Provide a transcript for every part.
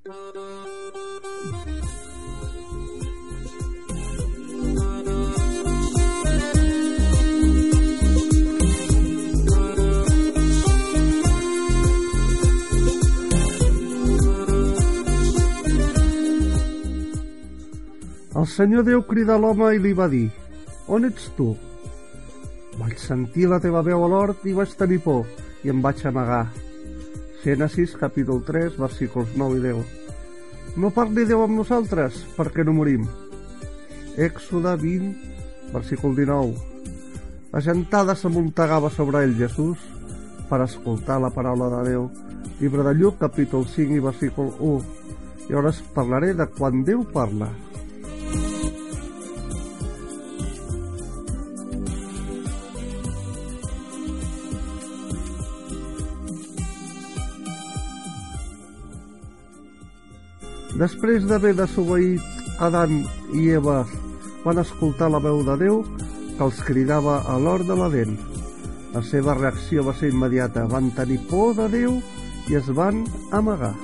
El senyor Déu crida l'home i li va dir On ets tu? Vaig sentir la teva veu a l'hort i vaig tenir por i em vaig amagar. Gènesis capítol 3 versículos 9 i 10 No parli Déu amb nosaltres perquè no morim. Èxode 20 versícul 19 La gentada s'amuntegava sobre ell Jesús per escoltar la paraula de Déu. Llibre de Lluc capítol 5 i versícul 1 i ara parlaré de quan Déu parla. Després d'haver desobeït Adam i Eva van escoltar la veu de Déu que els cridava a l'hort de l'Aden. La seva reacció va ser immediata. Van tenir por de Déu i es van amagar.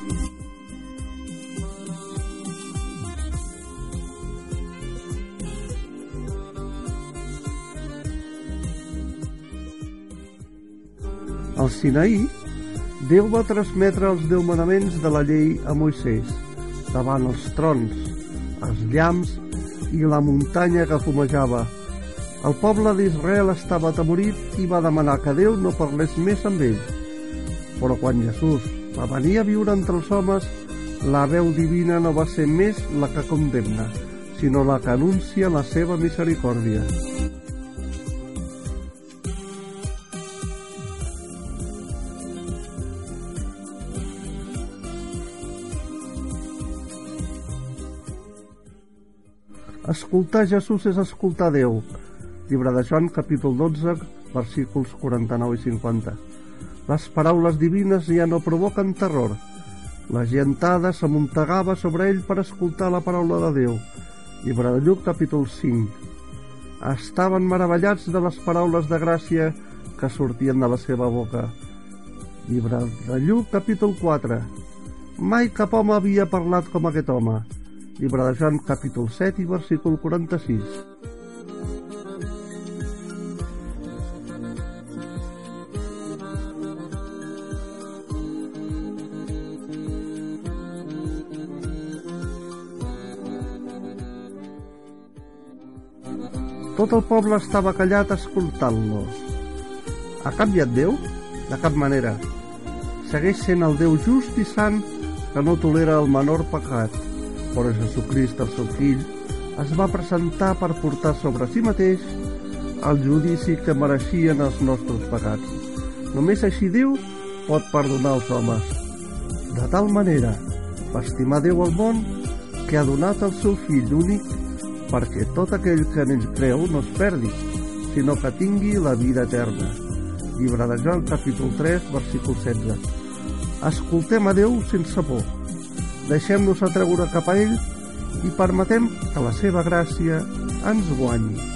Al Sinaí, Déu va transmetre els deu manaments de la llei a Moisès davant els trons, els llamps i la muntanya que fumejava. El poble d'Israel estava atemorit i va demanar que Déu no parlés més amb ell. Però quan Jesús va venir a viure entre els homes, la veu divina no va ser més la que condemna, sinó la que anuncia la seva misericòrdia. Escoltar Jesús és escoltar Déu. Llibre de Joan, capítol 12, versículos 49 i 50. Les paraules divines ja no provoquen terror. La gentada s'amuntegava sobre ell per escoltar la paraula de Déu. Llibre de Lluc, capítol 5. Estaven meravellats de les paraules de gràcia que sortien de la seva boca. Llibre de Lluc, capítol 4. Mai cap home havia parlat com aquest home Llibre de Joan, capítol 7 i versícul 46. Tot el poble estava callat escoltant-los. Ha canviat Déu? De cap manera. Segueix sent el Déu just i sant que no tolera el menor pecat però Jesucrist, el seu fill, es va presentar per portar sobre si mateix el judici que mereixien els nostres pecats. Només així Déu pot perdonar els homes. De tal manera va estimar Déu al món que ha donat el seu fill únic perquè tot aquell que en ell creu no es perdi, sinó que tingui la vida eterna. Llibre de Joan, capítol 3, versícul 16. Escoltem a Déu sense por deixem-nos atreure cap a ell i permetem que la seva gràcia ens guanyi.